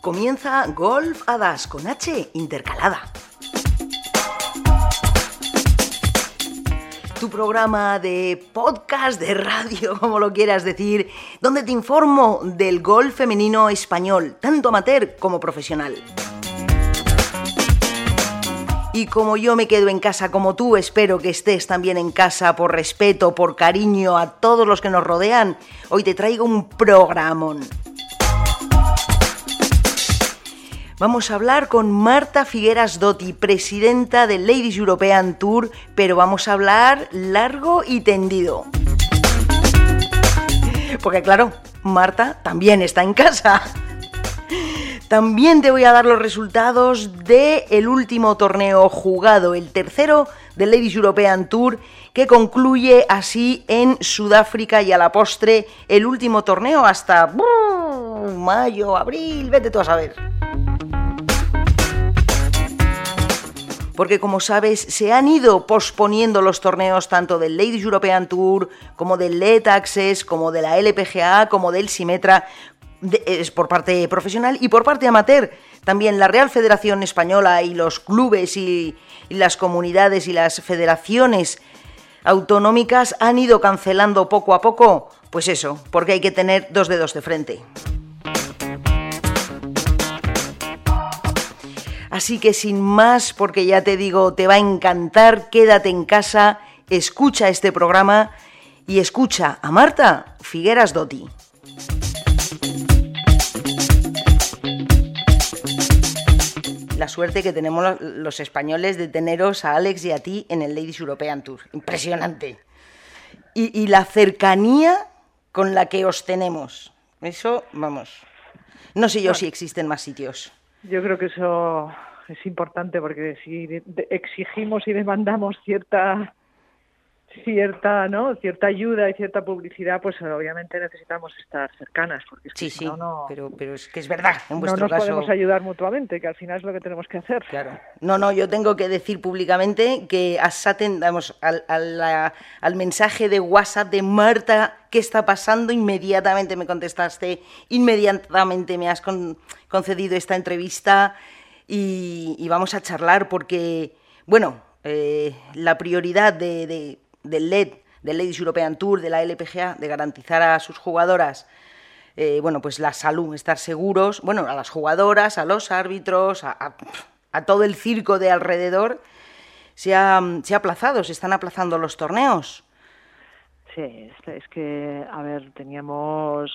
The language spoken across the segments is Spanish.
Comienza Golf Hadas con H intercalada. Tu programa de podcast, de radio, como lo quieras decir, donde te informo del golf femenino español, tanto amateur como profesional. Y como yo me quedo en casa como tú, espero que estés también en casa por respeto, por cariño a todos los que nos rodean, hoy te traigo un programón. Vamos a hablar con Marta Figueras Dotti, presidenta del Ladies European Tour, pero vamos a hablar largo y tendido. Porque claro, Marta también está en casa. También te voy a dar los resultados del el último torneo jugado, el tercero del Ladies European Tour, que concluye así en Sudáfrica y a la postre el último torneo hasta mayo, abril, vete tú a saber. porque como sabes se han ido posponiendo los torneos tanto del Ladies European Tour como del LED Access, como de la LPGA, como del Simetra, es por parte profesional y por parte amateur. También la Real Federación Española y los clubes y, y las comunidades y las federaciones autonómicas han ido cancelando poco a poco, pues eso, porque hay que tener dos dedos de frente. Así que sin más, porque ya te digo, te va a encantar, quédate en casa, escucha este programa y escucha a Marta Figueras Dotti. La suerte que tenemos los españoles de teneros a Alex y a ti en el Ladies European Tour. Impresionante. Y, y la cercanía con la que os tenemos. Eso, vamos. No sé yo si existen más sitios. Yo creo que eso es importante porque si exigimos y demandamos cierta cierta no cierta ayuda y cierta publicidad pues obviamente necesitamos estar cercanas porque es que sí no, no, pero pero es que es verdad en no vuestro nos caso podemos ayudar mutuamente que al final es lo que tenemos que hacer Claro. No, no, yo tengo que decir públicamente que asaten, vamos, al, al, al mensaje de WhatsApp de Marta, ¿qué está pasando? Inmediatamente me contestaste, inmediatamente me has con- concedido esta entrevista y, y vamos a charlar porque, bueno, eh, la prioridad de, de- del LED, del Ladies European Tour, de la LPGA, de garantizar a sus jugadoras eh, bueno, pues la salud, estar seguros, bueno, a las jugadoras, a los árbitros, a, a- a todo el circo de alrededor, se ha, se ha aplazado, se están aplazando los torneos. Sí, es, que, a ver, teníamos,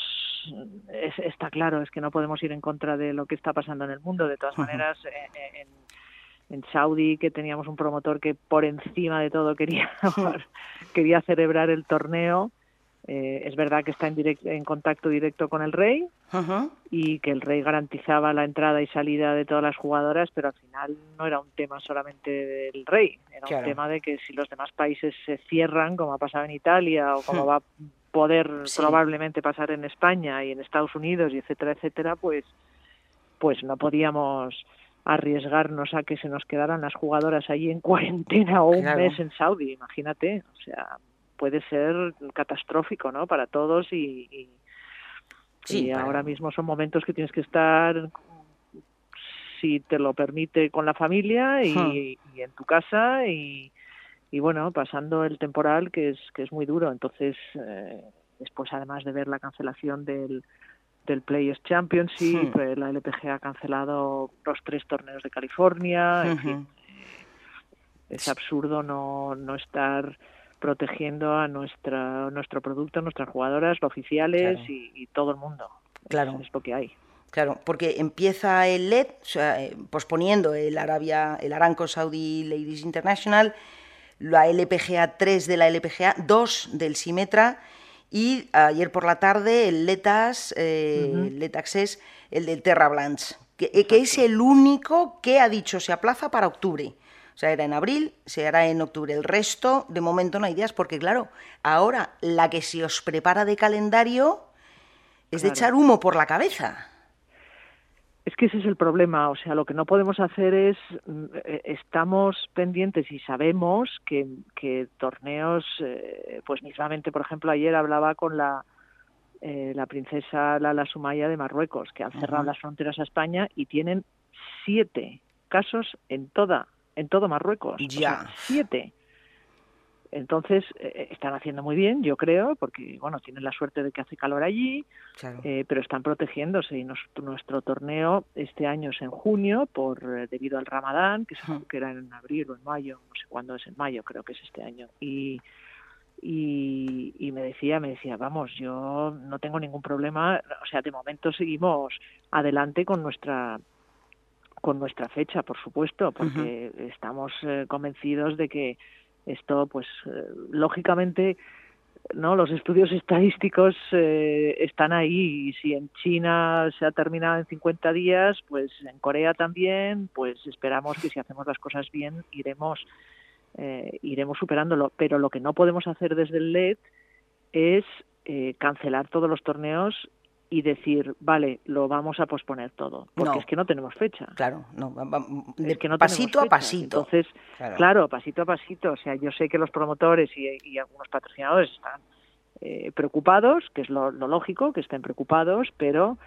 es- está claro, es que no podemos ir en contra de lo que está pasando en el mundo. De todas maneras, en, en, en Saudi, que teníamos un promotor que por encima de todo quería, quería celebrar el torneo, eh, es verdad que está en, direct- en contacto directo con el rey y que el rey garantizaba la entrada y salida de todas las jugadoras, pero al final no era un tema solamente del rey, era Claro. un tema de que si los demás países se cierran, como ha pasado en Italia o como Hmm. va a poder Sí. probablemente pasar en España y en Estados Unidos y etcétera, etcétera, pues pues no podíamos arriesgarnos a que se nos quedaran las jugadoras allí en cuarentena o un Claro. mes en Saudi, imagínate, o sea, puede ser catastrófico, ¿no? Para todos y, y- Sí, y para- ahora mismo son momentos que tienes que estar, si te lo permite, con la familia y, Hmm. y en tu casa y, y bueno, pasando el temporal que es que es muy duro. Entonces, eh, después además de ver la cancelación del del Players Championship, Hmm. eh, la LPGA ha cancelado los tres torneos de California, en fin, es absurdo no, no estar protegiendo a nuestra nuestro producto, nuestras jugadoras, los oficiales Claro. y, y todo el mundo. Claro. Es, es lo que hay. Claro, porque empieza el LED, o sea, eh, posponiendo el Arabia, el Aramco Saudi Ladies International, la LPGA 3 de la LPGA, 2 del Simetra y ayer por la tarde el LETAS, eh, el LED Access, el del Terra Blanche, que, eh, que es el único que ha dicho se aplaza para octubre. O sea, era en abril, se hará en octubre. El resto, de momento, no hay ideas, porque claro, ahora la que se os prepara de calendario es de echar humo por la cabeza. Es que ese es el problema, o sea, lo que no podemos hacer es, mm, eh, estamos pendientes y sabemos que, que torneos, eh, pues mismamente, por ejemplo, ayer hablaba con la, eh, la princesa Lala Sumaya de Marruecos, que han cerrado las fronteras a España y tienen siete casos en toda, en todo Marruecos. Ya. siete. Entonces, eh, están haciendo muy bien, yo creo, porque, bueno, tienen la suerte de que hace calor allí, eh, pero están protegiéndose. Y nuestro torneo este año es en junio, por eh, debido al Ramadán, que, que era en abril o en mayo, no sé cuándo es en mayo, creo que es este año. Y, y, y, me decía, me decía, vamos, yo no tengo ningún problema, o sea, de momento seguimos adelante con nuestra con nuestra fecha, por supuesto, porque estamos convencidos de que esto, pues, eh, lógicamente, no los estudios estadísticos eh, están ahí y si en China se ha terminado en 50 días pues en Corea también pues esperamos que si hacemos las cosas bien iremos eh, iremos superándolo. Pero lo que no podemos hacer desde el LED es cancelar todos los torneos y decir, vale, lo vamos a posponer todo, porque es que no tenemos fecha. Claro, no, es que no pasito a pasito. Entonces, claro. pasito a pasito. O sea, yo sé que los promotores y, algunos patrocinadores están eh, preocupados, que es lo, lógico, que estén preocupados, pero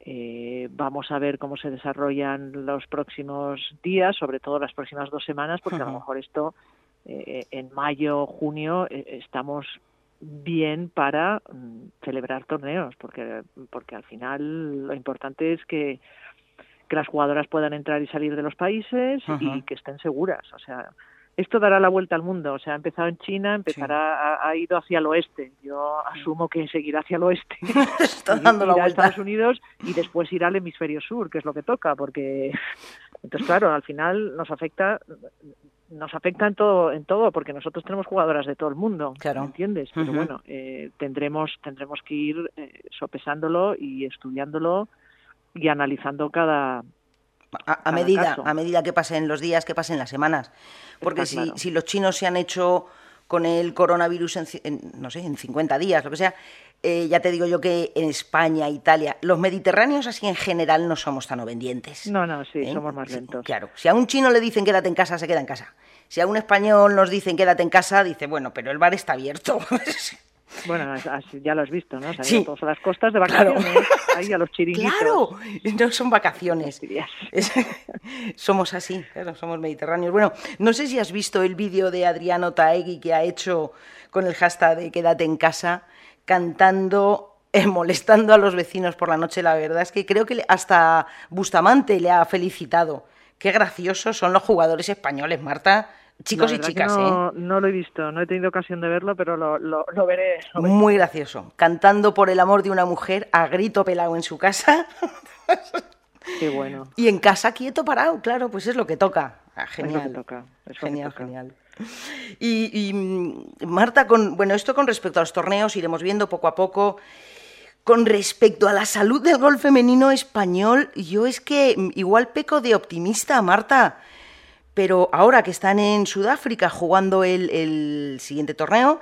eh, vamos a ver cómo se desarrollan los próximos días, sobre todo las próximas dos semanas, porque a lo mejor esto eh, en mayo, junio, estamos bien para mm, celebrar torneos, porque, porque al final lo importante es que, que las jugadoras puedan entrar y salir de los países y que estén seguras. O sea, esto dará la vuelta al mundo. O sea, ha empezado en China, empezará, ha, ido hacia el oeste. Yo asumo que seguirá hacia el oeste. Está dando la vuelta. a Estados Unidos y después irá al hemisferio sur, que es lo que toca, porque entonces claro, al final nos afecta nos afecta en todo, en todo, porque nosotros tenemos jugadoras de todo el mundo, claro. ¿entiendes? Pero bueno, eh, tendremos, tendremos que ir eh, sopesándolo y estudiándolo y analizando cada, a, medida, a medida que pasen los días, que pasen las semanas. Porque si, si, los chinos se han hecho con el coronavirus en, no sé, en 50 días, lo que sea, eh, ya te digo yo que en España, Italia, los mediterráneos así en general no somos tan obedientes. No, no, sí, ¿eh? somos más lentos. claro, si a un chino le dicen quédate en casa, se queda en casa. Si a un español nos dicen quédate en casa, dice, bueno, pero el bar está abierto. Bueno, ya lo has visto, ¿no? sí. todas las costas de vacaciones, ahí a los chiringuitos. Claro, no son vacaciones. somos así, claro, somos mediterráneos. Bueno, no sé si has visto el vídeo de Adriano Taegui que ha hecho con el hashtag de quédate en casa, cantando eh, molestando a los vecinos por la noche. La verdad es que creo que hasta Bustamante le ha felicitado. Qué graciosos son los jugadores españoles, Marta. Chicos y chicas, no, ¿eh? No lo he visto, no he tenido ocasión de verlo, pero lo, lo, veré, Muy gracioso. Cantando por el amor de una mujer a grito pelado en su casa. Qué bueno. Y en casa quieto parado, claro, pues es lo que toca. Ah, genial. toca. genial, genial. Y, mm, Marta, con, bueno, esto con respecto a los torneos iremos viendo poco a poco. Con respecto a la salud del golf femenino español, yo es que mm, igual peco de optimista, Marta, pero ahora que están en Sudáfrica jugando el, siguiente torneo,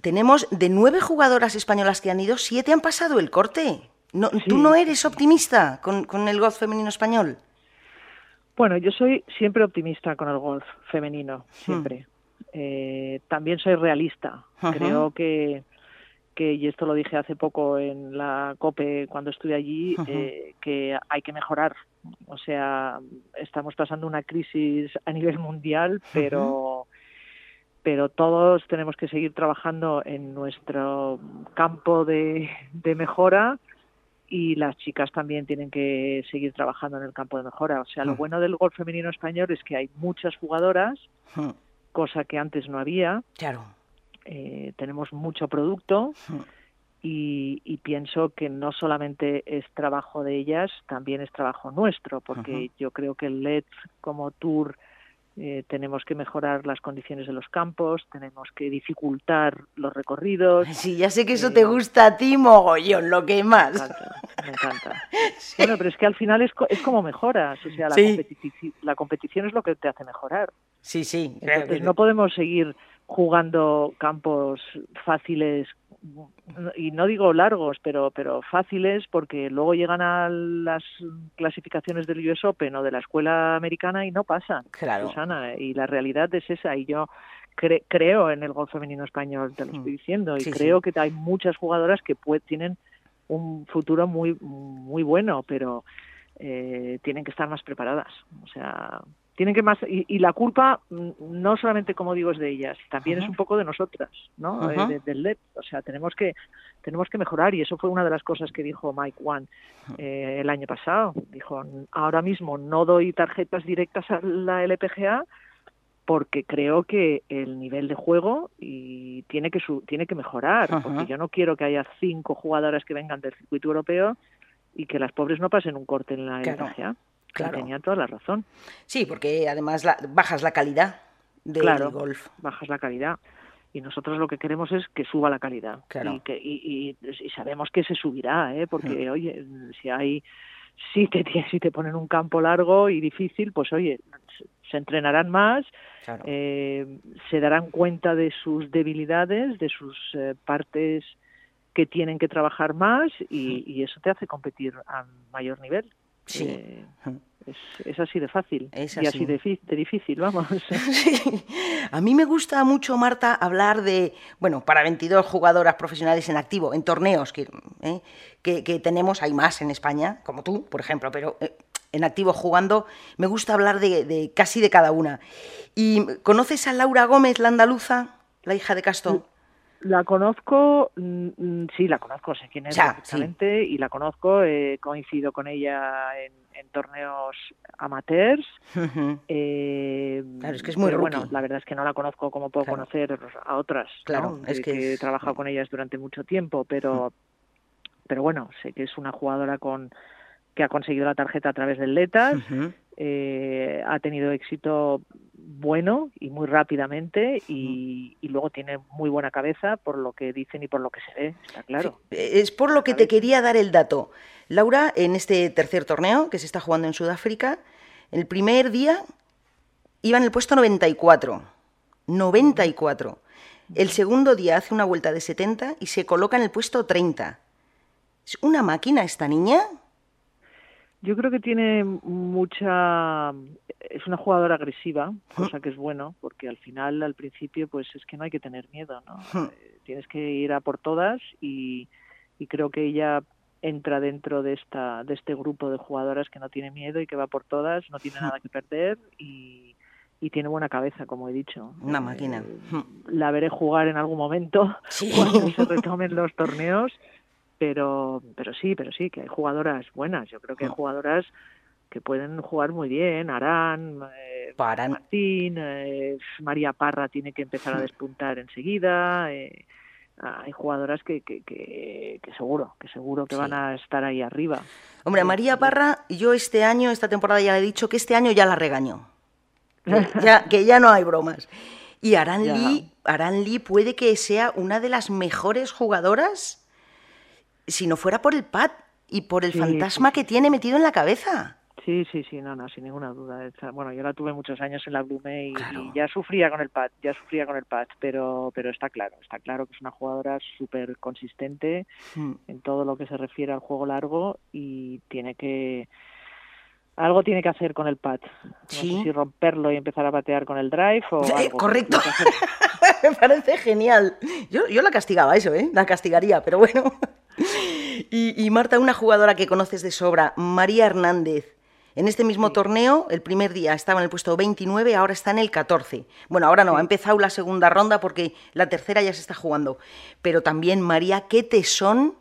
tenemos de nueve jugadoras españolas que han ido, siete han pasado el corte. No, ¿Tú no eres optimista con, con el golf femenino español? Bueno, yo soy siempre optimista con el golf femenino, siempre. Hmm. Eh, también soy realista. Creo que, que, y esto lo dije hace poco en la COPE cuando estuve allí, eh, que hay que mejorar. O sea, estamos pasando una crisis a nivel mundial, pero pero todos tenemos que seguir trabajando en nuestro campo de, de mejora y las chicas también tienen que seguir trabajando en el campo de mejora. O sea, lo hmm. bueno del golf femenino español es que hay muchas jugadoras, hmm. cosa que antes no había. Claro. Eh, tenemos mucho producto y, y, pienso que no solamente es trabajo de ellas, también es trabajo nuestro, porque yo creo que el LED como tour eh, tenemos que mejorar las condiciones de los campos, tenemos que dificultar los recorridos. Sí, ya sé que eso te eh, gusta a ti, mogollón, lo que más. Me encanta, me encanta. Bueno, pero es que al final es, es como mejoras, o sea, la, la, competición es lo que te hace mejorar. Sí, sí. Entonces no podemos seguir jugando campos fáciles y no digo largos, pero, pero fáciles, porque luego llegan a las clasificaciones del US Open o de la escuela americana y no pasan, claro. Susana, y la realidad es esa, y yo creo en el golf femenino español, te lo estoy mm. diciendo, y creo que hay muchas jugadoras que tienen un futuro muy, muy bueno, pero eh, tienen que estar más preparadas. O sea, tienen que más y, la culpa mm, no solamente como digo es de ellas también es un poco de nosotras no eh, del LED o sea tenemos que tenemos que mejorar y eso fue una de las cosas que dijo Mike One eh, el año pasado. Dijo ahora mismo no doy tarjetas directas a la LPGA porque creo que el nivel de juego y tiene que tiene que mejorar porque yo no quiero que haya cinco jugadoras que vengan del circuito europeo y que las pobres no pasen un corte en la LPGA Claro. Tenía toda la razón. Sí, porque además bajas la calidad del golf. Bajas la calidad. Y nosotros lo que queremos es que suba la calidad. Y, que, y, sabemos que se subirá, ¿eh? porque, oye, si hay. Si te, si te ponen un campo largo y difícil, pues oye, se entrenarán más, eh, se darán cuenta de sus debilidades, de sus eh, partes que tienen que trabajar más y, eso te hace competir a mayor nivel. Sí. Eh, es, así de fácil y así de, difícil, vamos. A mí me gusta mucho, Marta, hablar de, bueno, para 22 jugadoras profesionales en activo, en torneos eh, que, que, tenemos, hay más en España, como tú, por ejemplo, pero eh, en activo jugando, me gusta hablar de, de, casi de cada una. ¿Y conoces a Laura Gómez, la andaluza, la hija de Castón? La conozco, mm, mm, sí, la conozco, sé quién es exactamente y la conozco, he coincido con ella en, torneos amateurs. eh, claro, es que es muy bueno. La verdad es que no la conozco como puedo conocer a otras, claro, es que, he trabajado con ellas durante mucho tiempo, pero, pero bueno, sé que es una jugadora con que ha conseguido la tarjeta a través del Letas, eh, ha tenido éxito bueno y muy rápidamente y, luego tiene muy buena cabeza por lo que dicen y por lo que se ve, está claro. es por lo que te quería dar el dato. Laura, en este tercer torneo que se está jugando en Sudáfrica, el primer día iba en el puesto 94. 94. El segundo día hace una vuelta de 70 y se coloca en el puesto 30. ¿Es una máquina esta niña? Yo creo que tiene mucha es una jugadora agresiva, cosa que es bueno, porque al final, al principio, pues es que no hay que tener miedo, ¿no? Eh, tienes que ir a por todas y, creo que ella entra dentro de esta de este grupo de jugadoras que no tiene miedo y que va por todas, no tiene nada que perder y, y tiene buena cabeza, como he dicho. Una máquina. Eh, la veré jugar en algún momento cuando se retomen los torneos, pero pero sí, pero sí que hay jugadoras buenas. Yo creo que hay jugadoras que pueden jugar muy bien, Arán, eh, Martín, eh, María Parra tiene que empezar a despuntar enseguida, eh, hay jugadoras que, que, que, seguro, que seguro que van a estar ahí arriba. Hombre, a María Parra, yo este año, esta temporada ya le he dicho que este año ya la regañó, ya, que ya no hay bromas. Y Aran Lee, Aran Lee puede que sea una de las mejores jugadoras si no fuera por el pad y por el fantasma que tiene metido en la cabeza. Sí, sí, sí, no, no, sin ninguna duda. Bueno, yo la tuve muchos años en la Blume y, ya sufría con el pad, ya sufría con el pad, pero, pero está claro, está claro que es una jugadora súper consistente hmm. en todo lo que se refiere al juego largo y tiene que algo tiene que hacer con el pad. No ¿Sí? sé si romperlo y empezar a patear con el drive o algo. Correcto. Me parece genial. Yo, yo la castigaba eso, ¿eh? La castigaría, pero bueno. Y Marta, una jugadora que conoces de sobra, María Hernández. En este mismo torneo, el primer día estaba en el puesto 29, ahora está en el 14. Bueno, ahora no, ha empezado la segunda ronda porque la tercera ya se está jugando. Pero también, María, qué tesón,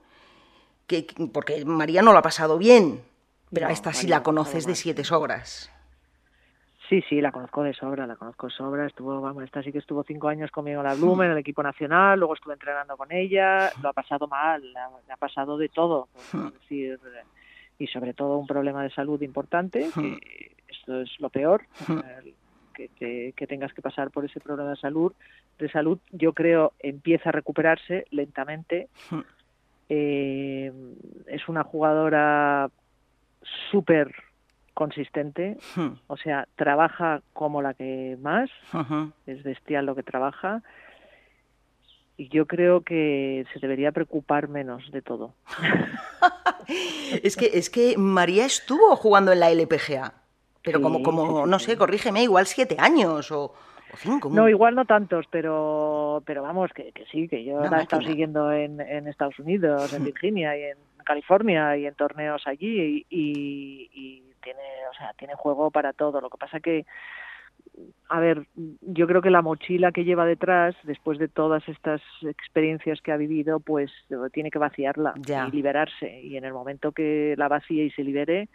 que, porque María no lo ha pasado bien, pero a esta sí la conoces de siete sobras. Sí, sí, la conozco de sobra, la conozco de sobra. Estuvo, vamos, esta sí que estuvo cinco años conmigo en la Blumen, en el equipo nacional, luego estuve entrenando con ella, lo ha pasado mal, le ha pasado de todo. Es decir, y sobre todo un problema de salud importante, que esto es lo peor, que, que, tengas que pasar por ese problema de salud. De salud, yo creo, empieza a recuperarse lentamente. Eh, es una jugadora súper consistente, o sea, trabaja como la que más, es bestial lo que trabaja y yo creo que se debería preocupar menos de todo. es que es que María estuvo jugando en la LPGA, pero como como no sé, corrígeme, igual siete años o, cinco. No, igual no tantos, pero pero vamos que, que sí, que yo la he estado siguiendo en, en Estados Unidos, en Virginia y en California y en torneos allí y, y tiene, o sea, tiene juego para todo. Lo que pasa que a ver, yo creo que la mochila que lleva detrás, después de todas estas experiencias que ha vivido, pues tiene que vaciarla y liberarse. Y en el momento que la vacíe y se libere,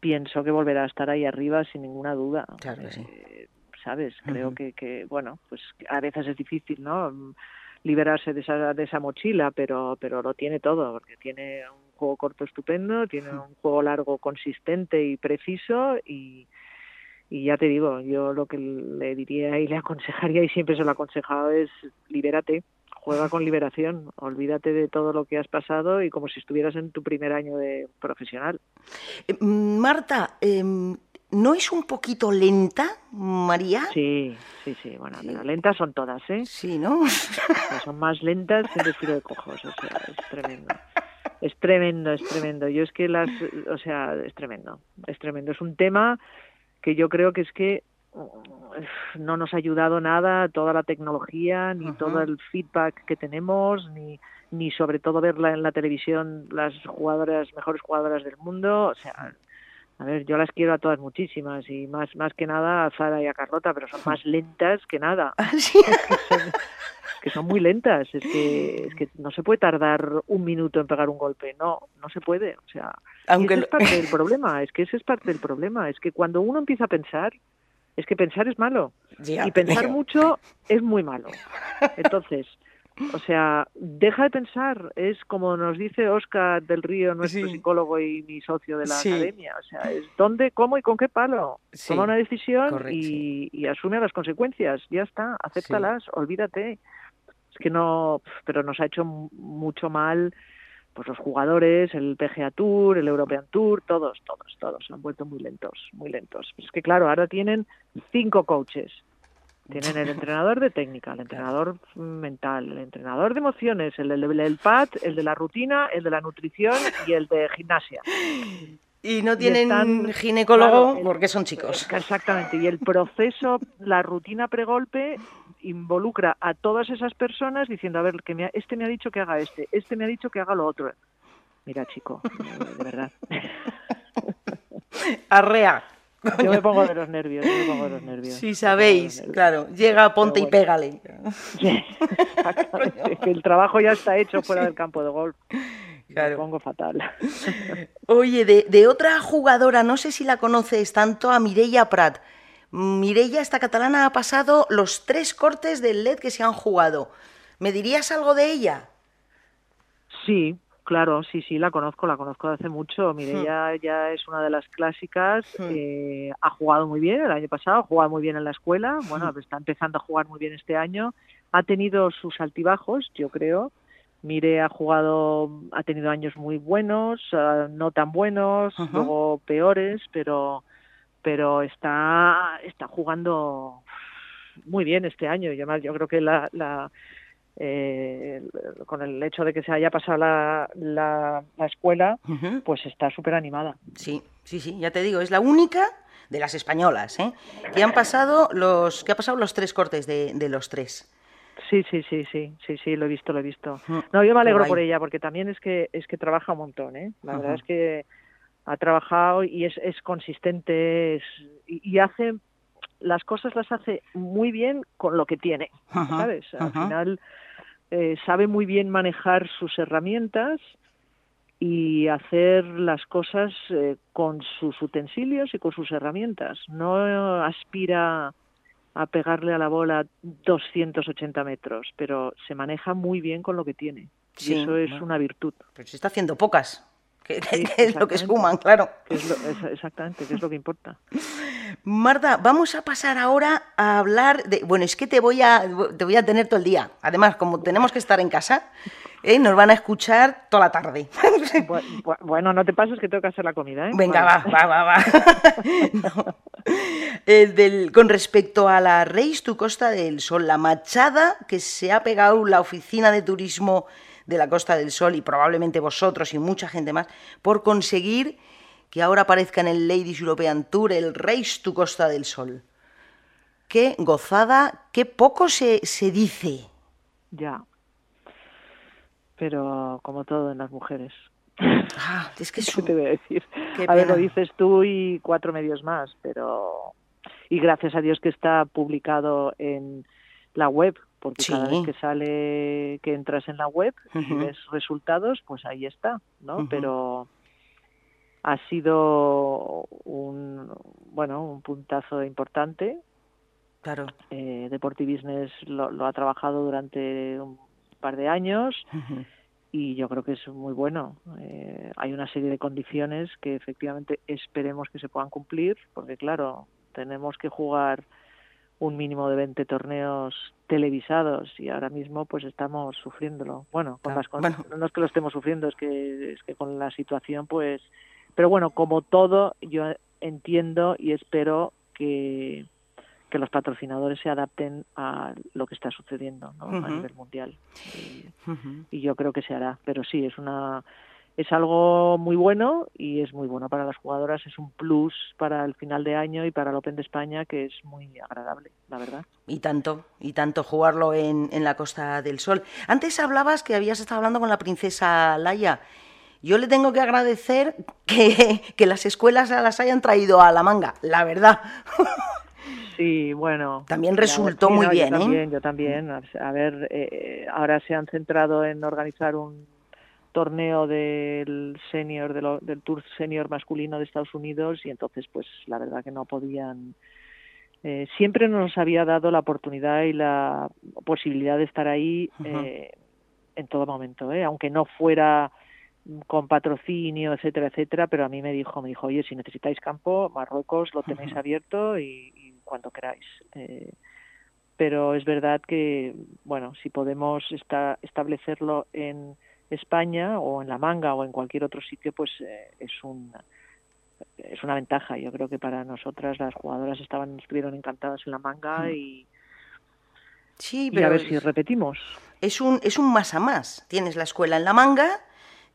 pienso que volverá a estar ahí arriba sin ninguna duda. Claro eh, ¿Sabes? Creo que, que, bueno, pues a veces es difícil, ¿no? liberarse de esa, de esa mochila, pero, pero lo tiene todo, porque tiene un juego corto estupendo, tiene un juego largo consistente y preciso y, y ya te digo, yo lo que le diría y le aconsejaría, y siempre se lo he aconsejado, es libérate, juega con liberación, olvídate de todo lo que has pasado y como si estuvieras en tu primer año de profesional. Eh, Marta, em, ¿no es un poquito lenta, María? Sí, sí, sí, bueno, pero lentas son todas, ¿eh? Sí, ¿no? son más lentas que un desfile de cojos, o sea, es tremendo. Es tremendo, es tremendo. Yo es que las, o sea, es tremendo, es tremendo. Es un tema que yo creo que es que no nos ha ayudado nada toda la tecnología, ni todo el feedback que tenemos, ni, ni sobre todo verla en la televisión las jugadoras, mejores jugadoras del mundo. O sea, a ver, yo las quiero a todas muchísimas y más, más que nada a Zara y a Carlota, pero son más lentas que nada. ¿Ah, que son muy lentas. Es que, es que no se puede tardar un minuto en pegar un golpe. No, no se puede. O sea, Aunque ese es parte del problema. Es que ese es parte del problema. Es que cuando uno empieza a pensar, es que pensar es malo. y pensar mucho es muy malo. Entonces, o sea, deja de pensar, es como nos dice Oscar del Río, nuestro psicólogo y mi socio de la academia, o sea, es dónde, cómo y con qué palo. Toma una decisión y, y, asume las consecuencias, ya está, acéptalas, olvídate. Que no, pero nos ha hecho mucho mal pues los jugadores, el PGA Tour, el European Tour, todos, todos, todos. Han vuelto muy lentos, muy lentos. es que claro, ahora tienen cinco coaches. Tienen el entrenador de técnica, el entrenador mental, el entrenador de emociones, el del pad, el de la rutina, el de la nutrición y el de gimnasia. Y no tienen ginecólogo porque son chicos. Exactamente. Y el proceso, la rutina pregolpe involucra a todas esas personas diciendo, a ver, que me este me ha dicho que haga este, este me ha dicho que haga lo otro. Mira, chico, de verdad. Arrea. Yo me pongo de los nervios, yo me pongo de los nervios. Si sabéis, claro, llega, ponte y pégale. que el trabajo ya está hecho fuera del campo de golf. Me pongo fatal. Oye, de, de, otra jugadora, no sé si la conoces tanto, a Mireia Prat. Mireia, esta catalana, ha pasado los tres cortes del LED que se han jugado. ¿Me dirías algo de ella? Sí, claro, sí, sí, la conozco, la conozco de hace mucho. Mireia hmm. ya es una de las clásicas, hmm. eh, ha jugado muy bien el año pasado, ha jugado muy bien en la escuela, bueno, hmm. está empezando a jugar muy bien este año, ha tenido sus altibajos, yo creo. Mire ha jugado, ha tenido años muy buenos, ah, no tan buenos, luego peores, pero pero está, está jugando muy bien este año. Y además yo creo que la, la eh, con el hecho de que se haya pasado la, la, escuela, pues está súper animada. Sí, sí, sí, ya te digo, es la única de las españolas, ¿eh? que han pasado los, que ha pasado los tres cortes de, de los tres. Sí, sí, sí, sí, sí, sí, lo he visto, lo he visto. No, yo me alegro por ella porque también es que es que trabaja un montón, ¿eh? La verdad es que ha trabajado y es, es consistente y, hace las cosas las hace muy bien con lo que tiene, ¿sabes? Al final eh, sabe muy bien manejar sus herramientas y hacer las cosas eh, con sus utensilios y con sus herramientas. No aspira a pegarle a la bola 280 metros, pero se maneja muy bien con lo que tiene. y eso es una virtud. Pero se está haciendo pocas que, es lo que suman, claro. exactamente, que es lo que importa. Marta, vamos a pasar ahora a hablar de... Bueno, es que te voy a, te voy a tener todo el día. Además, como tenemos que estar en casa, ¿eh? nos van a escuchar toda la tarde. Bueno, no te pases que tengo que hacer la comida. ¿eh? Venga, va, va, va, va. del, con respecto a la Reis tu Costa del Sol, la machada que se ha pegado la oficina de turismo de la Costa del Sol y probablemente vosotros y mucha gente más por conseguir que ahora aparezca en el Ladies European Tour el Reis tu Costa del Sol. Qué gozada, qué poco se, se dice. Ya. Pero como todo en las mujeres. Ah, es que ¿Qué te voy a decir? A ver, lo dices tú y cuatro medios más, pero y gracias a Dios que está publicado en la web, porque cada vez que sale, que entras en la web y ves resultados, pues ahí está, ¿no? Pero ha sido un, bueno, un puntazo importante. Claro. Eh, Business lo, ha trabajado durante un par de años y yo creo que es muy bueno. Eh, hay una serie de condiciones que efectivamente esperemos que se puedan cumplir, porque claro, tenemos que jugar un mínimo de 20 torneos televisados y ahora mismo pues estamos sufriéndolo. Bueno, con las, no es que lo estemos sufriendo, es que, es que con la situación pues... Pero bueno, como todo, yo entiendo y espero que, que los patrocinadores se adapten a lo que está sucediendo ¿no? a nivel mundial. Y, yo creo que se hará. Pero sí, es una es algo muy bueno y es muy bueno para las jugadoras. Es un plus para el final de año y para el Open de España que es muy agradable, la verdad. Y tanto, y tanto jugarlo en, en la Costa del Sol. Antes hablabas que habías estado hablando con la princesa Laia. Yo le tengo que agradecer que, que las escuelas las hayan traído a la manga, la verdad. Sí, bueno. También resultó muy bien, yo También, yo también. A ver, eh, ahora se han centrado en organizar un torneo del senior del tour senior masculino de Estados Unidos y entonces pues la verdad que no podían eh, siempre nos había dado la oportunidad y la posibilidad de estar ahí eh, en todo momento eh, aunque no fuera con patrocinio etcétera etcétera pero a mí me dijo me dijo oye si necesitáis campo Marruecos lo tenéis abierto y, cuando queráis. Eh, pero es verdad que, bueno, si podemos establecerlo en España o en La Manga o en cualquier otro sitio, pues eh, es una es una ventaja. Yo creo que para nosotras las jugadoras estaban estuvieron encantadas en La Manga hmm. y sí, pero a ver si repetimos. Es un es un más a más. Tienes la escuela en La Manga,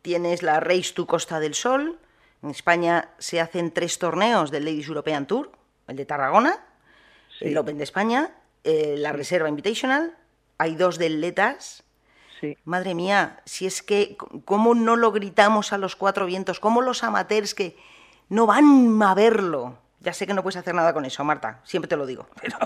tienes la Race to Costa del Sol. En España se hacen tres torneos del Ladies European Tour, el de Tarragona, el Open de España, eh, la Reserva Invitational, hay dos del Letas. Sí. Madre mía, si es que, ¿cómo no lo gritamos a los cuatro vientos? ¿Cómo los amateurs que no van a verlo? Ya sé que no puedes hacer nada con eso, Marta, siempre te lo digo, pero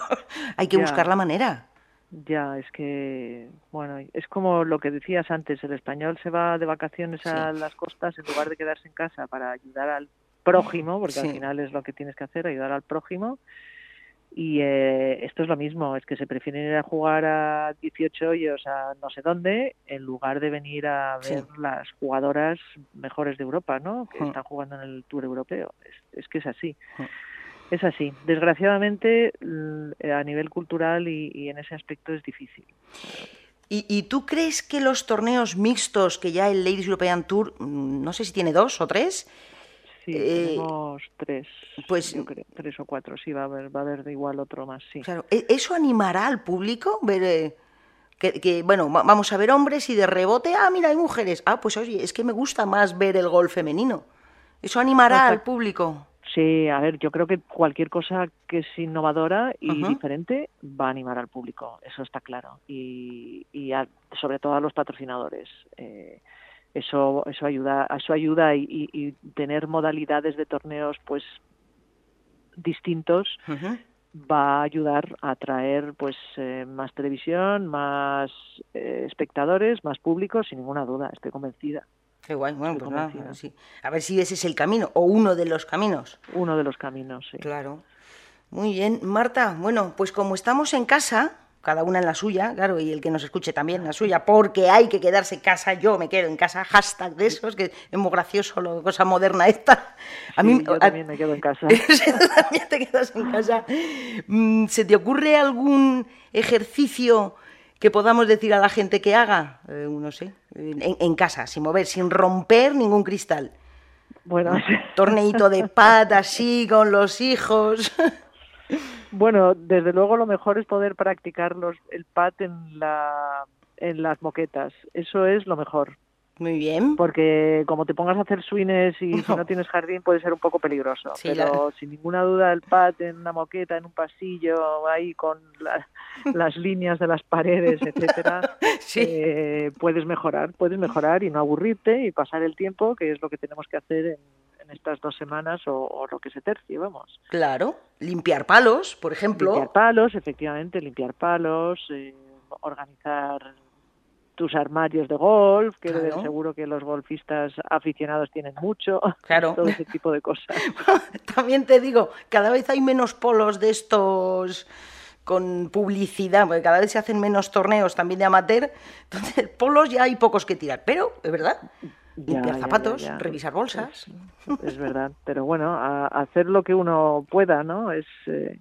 hay que buscar la manera. Ya, es que, bueno, es como lo que decías antes, el español se va de vacaciones a las costas en lugar de quedarse en casa para ayudar al prójimo, porque al final es lo que tienes que hacer, ayudar al prójimo, y eh, esto es lo mismo, es que se prefieren ir a jugar a 18 hoyos a no sé dónde en lugar de venir a ver las jugadoras mejores de Europa, ¿no? Que están jugando en el Tour Europeo. Es, que es así. Es así. Desgraciadamente, a nivel cultural y, en ese aspecto es difícil. ¿Y, ¿Y, tú crees que los torneos mixtos que ya el Ladies European Tour, mm, no sé si tiene dos o tres, Sí, eh, tenemos tres, pues, tres o cuatro, sí, va a haber, va a haber de igual otro más, sí. Claro, ¿e-, ¿eso animará al público? Ver, eh, que, bueno, vamos a ver hombres y de rebote, ah, mira, hay mujeres. Ah, pues oye, es que me gusta más ver el gol femenino. ¿Eso animará al público? Sí, a ver, yo creo que cualquier cosa que es innovadora y diferente va a animar al público, eso está claro. Y, y sobre todo a los patrocinadores. Eh, eso eso ayuda eso ayuda y, tener modalidades de torneos pues distintos va a ayudar a atraer pues eh, más televisión más eh, espectadores más públicos sin ninguna duda estoy convencida Qué guay, bueno, pues nada, sí. A ver si ese es el camino, o uno de los caminos. Uno de los caminos, sí. Claro. Muy bien, Marta, bueno, pues como estamos en casa, cada una en la suya, claro, y el que nos escuche también en la suya, porque hay que quedarse en casa, yo me quedo en casa, hashtag de esos, que es muy gracioso, lo cosa moderna esta. A mí, yo también me quedo en casa. también te quedas en casa. Mm, ¿Se te ocurre algún ejercicio que podamos decir a la gente que haga? Eh, no sé, en, casa, sin mover, sin romper ningún cristal. Bueno, torneito de pat así con los hijos. Bueno, desde luego lo mejor es poder practicar los, el pat en, la, en las moquetas. Eso es lo mejor. Muy bien. Porque como te pongas a hacer swings y si no tienes jardín puede ser un poco peligroso. pero sin ninguna duda el pat en una moqueta, en un pasillo, ahí con las líneas de las paredes, etcétera, eh, puedes mejorar, puedes mejorar y no aburrirte y pasar el tiempo, que es lo que tenemos que hacer en, estas dos semanas o, lo que se tercie, vamos. Claro, limpiar palos, por ejemplo. Limpiar palos, efectivamente, limpiar palos, eh, organizar tus armarios de golf, que seguro que los golfistas aficionados tienen mucho, claro. todo ese tipo de cosas. También te digo, cada vez hay menos polos de estos con publicidad, porque cada vez se hacen menos torneos también de amateur, entonces polos ya hay pocos que tirar, pero es verdad. Limpiar zapatos, revisar bolsas. Es, verdad, pero bueno, a, hacer lo que uno pueda, ¿no? Es, eh,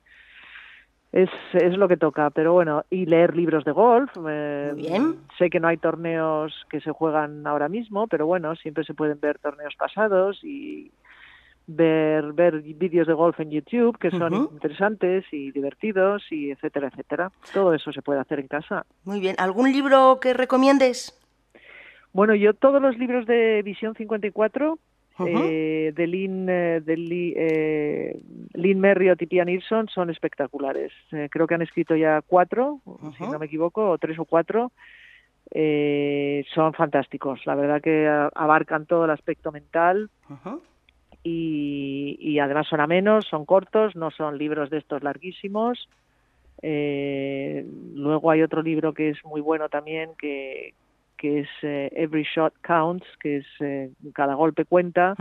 es, es lo que toca, pero bueno, y leer libros de golf. Eh, bien. Sé que no hay torneos que se juegan ahora mismo, pero bueno, siempre se pueden ver torneos pasados y ver ver vídeos de golf en YouTube que son interesantes y divertidos y etcétera, etcétera. Todo eso se puede hacer en casa. Muy bien. ¿Algún libro que recomiendes? Bueno, yo todos los libros de Visión 54 eh, de Lynn, eh, de eh, Lynn Merriott y Pia Nilsson son espectaculares. Eh, creo que han escrito ya cuatro, si no me equivoco, o tres o cuatro. son fantásticos. La verdad que abarcan todo el aspecto mental y, y, además son amenos, son cortos, no son libros de estos larguísimos. luego hay otro libro que es muy bueno también que, que es eh, Every Shot Counts, que es eh, cada golpe cuenta,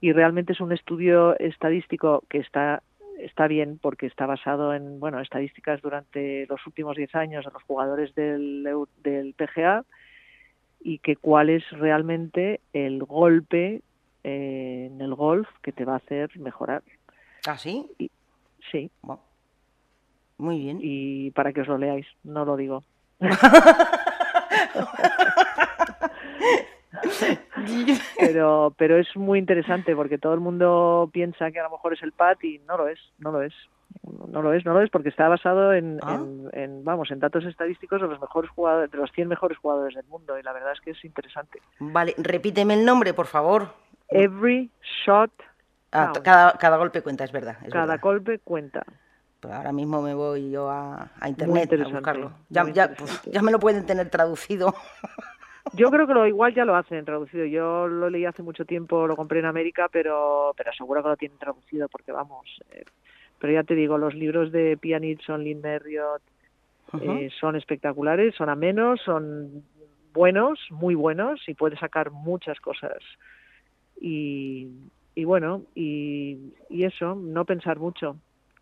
y realmente es un estudio estadístico que está está bien porque está basado en bueno estadísticas durante los últimos 10 años de los jugadores del, del PGA y que cuál es realmente el golpe eh, en el golf que te va a hacer mejorar. ¿Ah, sí? sí. Muy bien. Y para que os lo leáis, no lo digo. pero pero es muy interesante porque todo el mundo piensa que a lo mejor es el PAT y no lo es, no lo es. No lo es, no lo es porque está basado en, ah. en, vamos, en datos estadísticos de los mejores jugadores, de los 100 mejores jugadores del mundo y la verdad es que es interesante. Vale, repíteme el nombre, por favor. Every shot ah, cada, cada golpe cuenta, es verdad. cada golpe cuenta. Pues ahora mismo me voy yo a, internet a buscarlo. Ya, ya, ya, me lo pueden tener traducido. Yo creo que lo igual ya lo hacen traducido. Yo lo leí hace mucho tiempo, lo compré en América, pero pero seguro que lo tienen traducido porque vamos. Eh, pero ya te digo, los libros de Pia Nilsson, Lynn Merriott eh, son espectaculares, son amenos, son buenos, muy buenos y puedes sacar muchas cosas. Y, y bueno, y, y eso, no pensar mucho.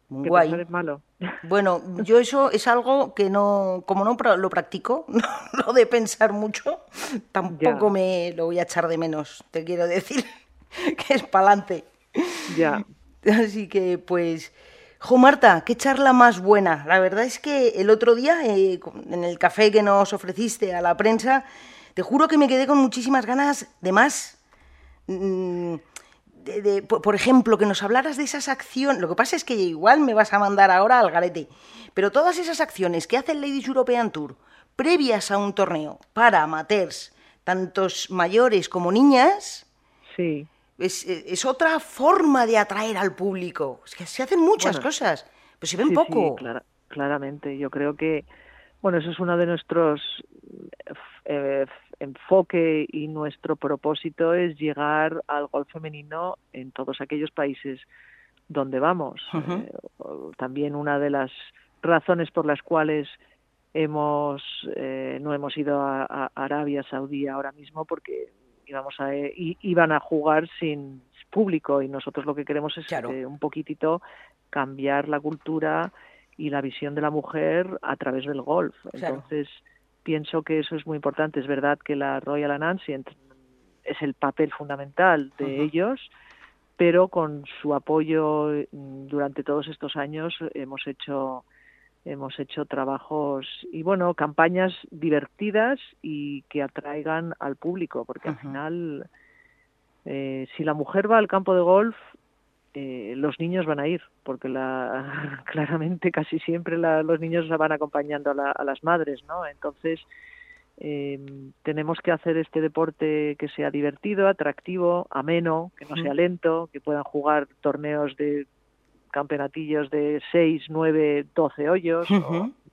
Guay. Es malo. Bueno, yo eso es algo que no, como no lo practico, lo de pensar mucho, tampoco me lo voy a echar de menos, te quiero decir, que es pa'lante. Ya. Así que, pues, jo Marta, qué charla más buena. La verdad es que el otro día, eh, en el café que nos ofreciste a la prensa, te juro que me quedé con muchísimas ganas de más. Mm, por ejemplo, que nos hablaras de esas acciones. Lo que pasa es que igual me vas a mandar ahora al garete. Pero todas esas acciones que hace el Ladies European Tour previas a un torneo para amateurs, tantos mayores como niñas, sí. es, otra forma de atraer al público. Es que se hacen muchas cosas, pero se ven poco. claramente, yo creo que, bueno, eso es uno de nuestros eh, enfoque y nuestro propósito es llegar al golf femenino en todos aquellos países donde vamos. Eh, también una de las razones por las cuales hemos eh, no hemos ido a, Arabia Saudí ahora mismo porque íbamos a iban a jugar sin público y nosotros lo que queremos es eh, un poquitito cambiar la cultura y la visión de la mujer a través del golf. Entonces pienso que eso es muy importante. Es verdad que la Royal Anansi es el papel fundamental de ellos, pero con su apoyo mm, durante todos estos años hemos hecho hemos hecho trabajos y bueno campañas divertidas y que atraigan al público porque al final Eh, si la mujer va al campo de golf, eh, los niños van a ir, porque la, claramente casi siempre los niños van acompañando a, las madres, ¿no? Entonces, eh, tenemos que hacer este deporte que sea divertido, atractivo, ameno, que no sea lento, que puedan jugar torneos de campeonatillos de 6, 9, 12 hoyos,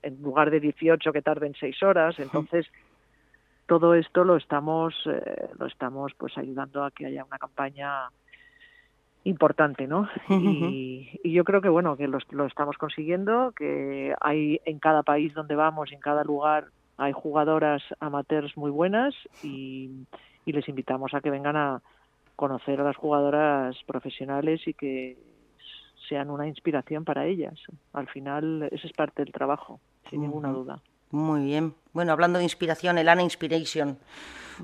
en lugar de 18 que tarden 6 horas. Entonces, todo esto lo estamos, eh, lo estamos pues ayudando a que haya una campaña importante, ¿no? y, yo creo que bueno que lo, lo, estamos consiguiendo, que hay en cada país donde vamos, en cada lugar hay jugadoras amateurs muy buenas y, les invitamos a que vengan a conocer a las jugadoras profesionales y que sean una inspiración para ellas. Al final, ese es parte del trabajo, sin ninguna duda. Muy bien. Bueno, hablando de inspiración, el Ana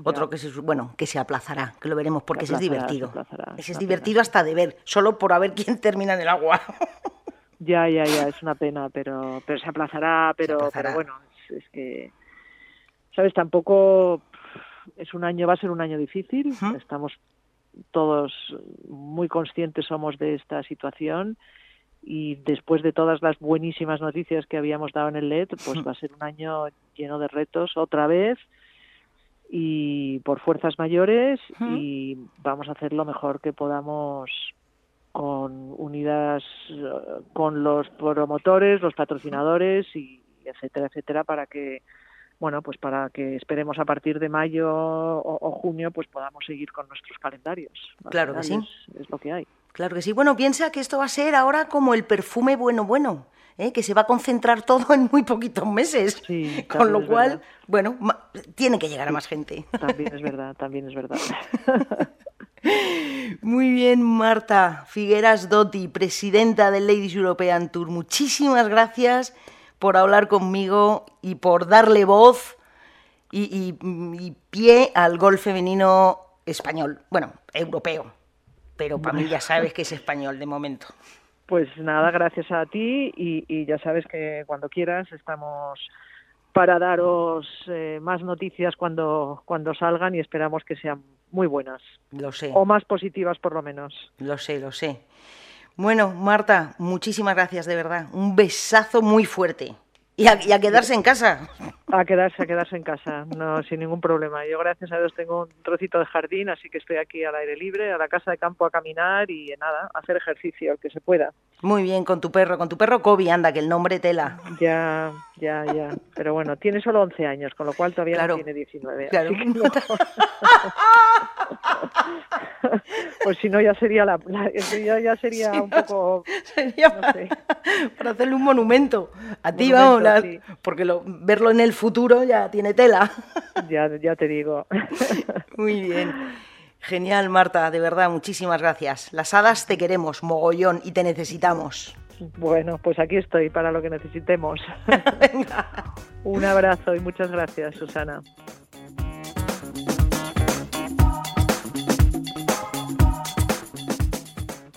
Otro que se, bueno, que se aplazará, que lo veremos porque ese es divertido. ese es divertido hasta de ver, solo por a ver quién termina en el agua. Ya, ya, ya, es una pena, pero, pero se aplazará, pero, pero bueno, es que sabes, tampoco es un año, va a ser un año difícil, estamos todos muy conscientes somos de esta situación y después de todas las buenísimas noticias que habíamos dado en el LED, pues va a ser un año lleno de retos otra vez y por fuerzas mayores y vamos a hacer lo mejor que podamos con unidas con los promotores, los patrocinadores y etcétera, etcétera, para que bueno, pues para que esperemos a partir de mayo o, junio, pues podamos seguir con nuestros calendarios. claro que sí. Es, lo que hay. Claro que sí. Bueno, piensa que esto va a ser ahora como el perfume bueno, bueno. ¿Eh? que se va a concentrar todo en muy poquitos meses. Sí, Con lo cual, bueno, tiene que llegar a más gente. También es verdad, también es verdad. Muy bien, Marta Figueras Dotti, presidenta del Ladies European Tour. Muchísimas gracias por hablar conmigo y por darle voz y, pie al gol femenino español, bueno, europeo, pero para mí ya sabes que es español de momento. Pues nada, gracias a ti y, ya sabes que cuando quieras estamos para daros eh, más noticias cuando, cuando salgan y esperamos que sean muy buenas. Lo sé. O más positivas por lo menos. Lo sé, lo sé. Bueno, Marta, muchísimas gracias de verdad. Un besazo muy fuerte. Y a, quedarse en casa. A quedarse, a quedarse en casa, no, sin ningún problema. Yo, gracias a Dios, tengo un trocito de jardín, así que estoy aquí al aire libre, a la casa de campo a caminar y nada, a hacer ejercicio, que se pueda. Muy bien, con tu perro, con tu perro Kobe, anda, que el nombre tela. Ya, ya, ya. Pero bueno, tiene solo 11 años, con lo cual todavía no tiene 19. Claro. pues si no, ya sería, la, ya, sería un poco... Sería para, hacerle un monumento. A ti, vamos, porque lo, verlo en el futuro ya tiene tela. ya, ya te digo. Muy bien. Genial, Marta, de verdad, muchísimas gracias. Las hadas te queremos, mogollón, y te necesitamos. Bueno, pues aquí estoy para lo que necesitemos. Un abrazo y muchas gracias, Susana.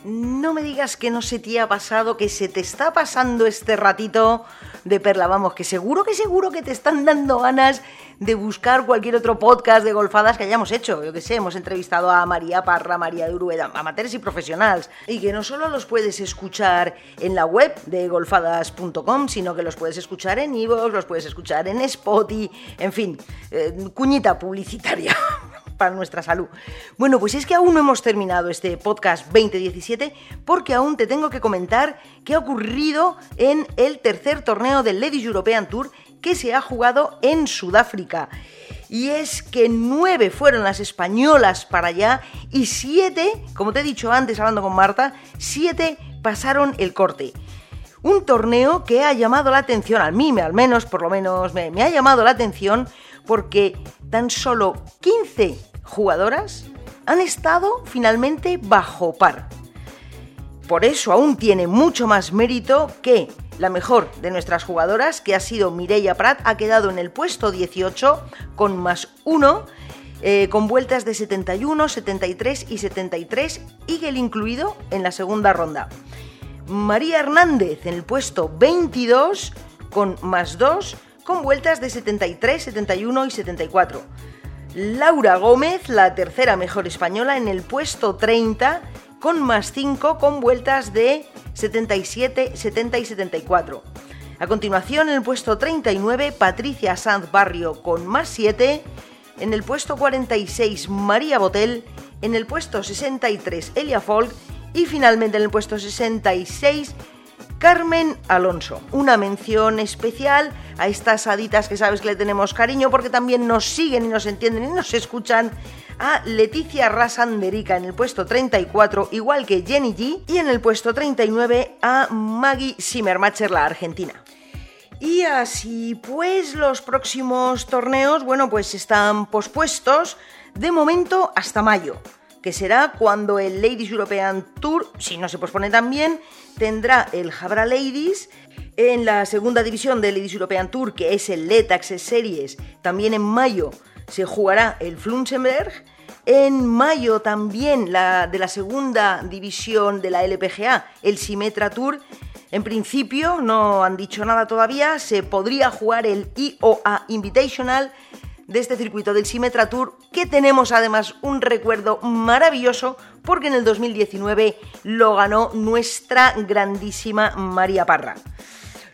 No me digas que no se te ha pasado, que se te está pasando este ratito de perla. Vamos, que seguro que seguro que te están dando ganas de buscar cualquier otro podcast de golfadas que hayamos hecho. Yo que sé, hemos entrevistado a María Parra, María de Urueda, amateurs y profesionales. Y que no solo los puedes escuchar en la web de golfadas.com, sino que los puedes escuchar en Ivo, los puedes escuchar en Spotify, en fin, eh, cuñita publicitaria. para nuestra salud. Bueno, pues es que aún no hemos terminado este podcast 2017 porque aún te tengo que comentar qué ha ocurrido en el tercer torneo del Ladies European Tour que se ha jugado en Sudáfrica. Y es que nueve fueron las españolas para allá y siete, como te he dicho antes hablando con Marta, siete pasaron el corte. Un torneo que ha llamado la atención, a mí al menos, por lo menos me, me ha llamado la atención, porque tan solo 15 jugadoras han estado finalmente bajo par. Por eso aún tiene mucho más mérito que la mejor de nuestras jugadoras, que ha sido Mireia Prat, ha quedado en el puesto 18 con más 1, eh, con vueltas de 71, 73 y 73, el incluido en la segunda ronda. María Hernández en el puesto 22 con más 2, con vueltas de 73, 71 y 74. Laura Gómez, la tercera mejor española, en el puesto 30 con más 5 con vueltas de 77, 70 y 74. A continuación, en el puesto 39, Patricia Sanz Barrio con más 7. En el puesto 46, María Botel. En el puesto 63, Elia Folk. Y finalmente en el puesto 66, Carmen Alonso. Una mención especial a estas haditas que sabes que le tenemos cariño porque también nos siguen y nos entienden y nos escuchan a Leticia Rasanderica en el puesto 34, igual que Jenny G, y en el puesto 39 a Maggie Zimmermacher, la argentina. Y así pues los próximos torneos, bueno, pues están pospuestos de momento hasta mayo, que será cuando el Ladies European Tour, si no se pospone también, tendrá el Jabra Ladies en la segunda división del Ladies European Tour, que es el Letax Series, también en mayo se jugará el Flunsenberg. En mayo también la de la segunda división de la LPGA, el Simetra Tour. En principio, no han dicho nada todavía, se podría jugar el IOA Invitational de este circuito del Simetra Tour, que tenemos además un recuerdo maravilloso porque en el 2019 lo ganó nuestra grandísima María Parra.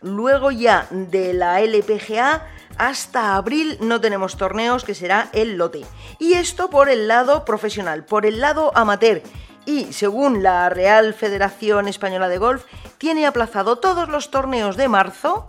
Luego ya de la LPGA hasta abril no tenemos torneos, que será el lote. Y esto por el lado profesional, por el lado amateur. Y según la Real Federación Española de Golf, tiene aplazado todos los torneos de marzo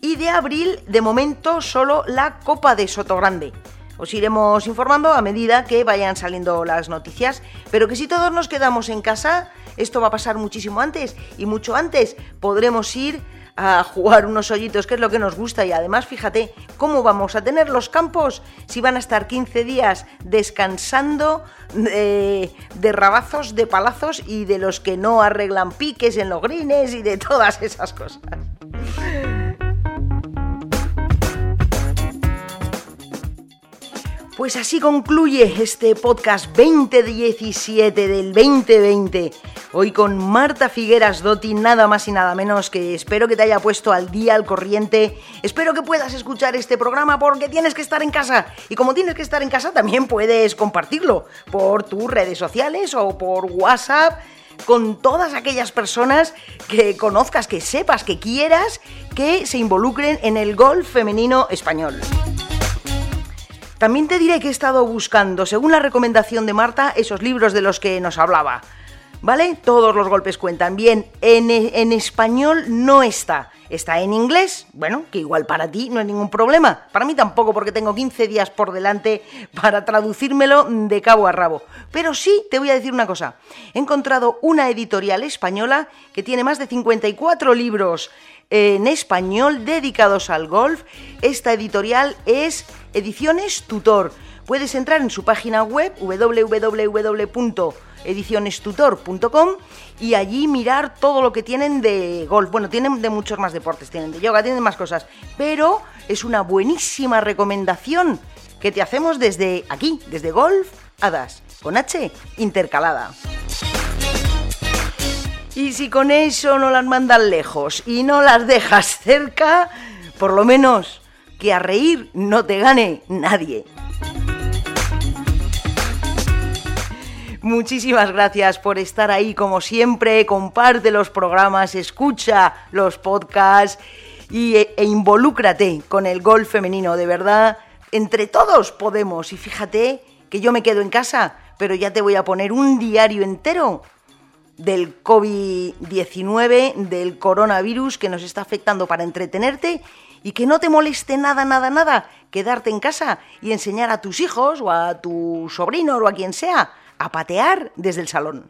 y de abril, de momento, solo la Copa de Sotogrande. Os iremos informando a medida que vayan saliendo las noticias, pero que si todos nos quedamos en casa, esto va a pasar muchísimo antes y mucho antes podremos ir a jugar unos hoyitos, que es lo que nos gusta, y además fíjate cómo vamos a tener los campos si van a estar 15 días descansando de, de rabazos, de palazos y de los que no arreglan piques en los grines y de todas esas cosas. Pues así concluye este podcast 2017 del 2020. Hoy con Marta Figueras Dotti, nada más y nada menos que espero que te haya puesto al día, al corriente. Espero que puedas escuchar este programa porque tienes que estar en casa. Y como tienes que estar en casa, también puedes compartirlo por tus redes sociales o por WhatsApp con todas aquellas personas que conozcas, que sepas, que quieras que se involucren en el golf femenino español. También te diré que he estado buscando, según la recomendación de Marta, esos libros de los que nos hablaba. ¿Vale? Todos los golpes cuentan. Bien, en, en, español no está. Está en inglés, bueno, que igual para ti no hay ningún problema. Para mí tampoco, porque tengo 15 días por delante para traducírmelo de cabo a rabo. Pero sí te voy a decir una cosa. He encontrado una editorial española que tiene más de 54 libros en español dedicados al golf. Esta editorial es Ediciones Tutor. Puedes entrar en su página web www.edicionestutor.com y allí mirar todo lo que tienen de golf. Bueno, tienen de muchos más deportes, tienen de yoga, tienen más cosas, pero es una buenísima recomendación que te hacemos desde aquí, desde Golf Hadas, con H intercalada. Y si con eso no las mandan lejos y no las dejas cerca, por lo menos que a reír no te gane nadie. Muchísimas gracias por estar ahí como siempre, comparte los programas, escucha los podcasts y, e, e involúcrate con el golf femenino, de verdad, entre todos podemos. Y fíjate que yo me quedo en casa, pero ya te voy a poner un diario entero del COVID-19, del coronavirus que nos está afectando para entretenerte y que no te moleste nada, nada, nada quedarte en casa y enseñar a tus hijos o a tu sobrino o a quien sea a patear desde el salón.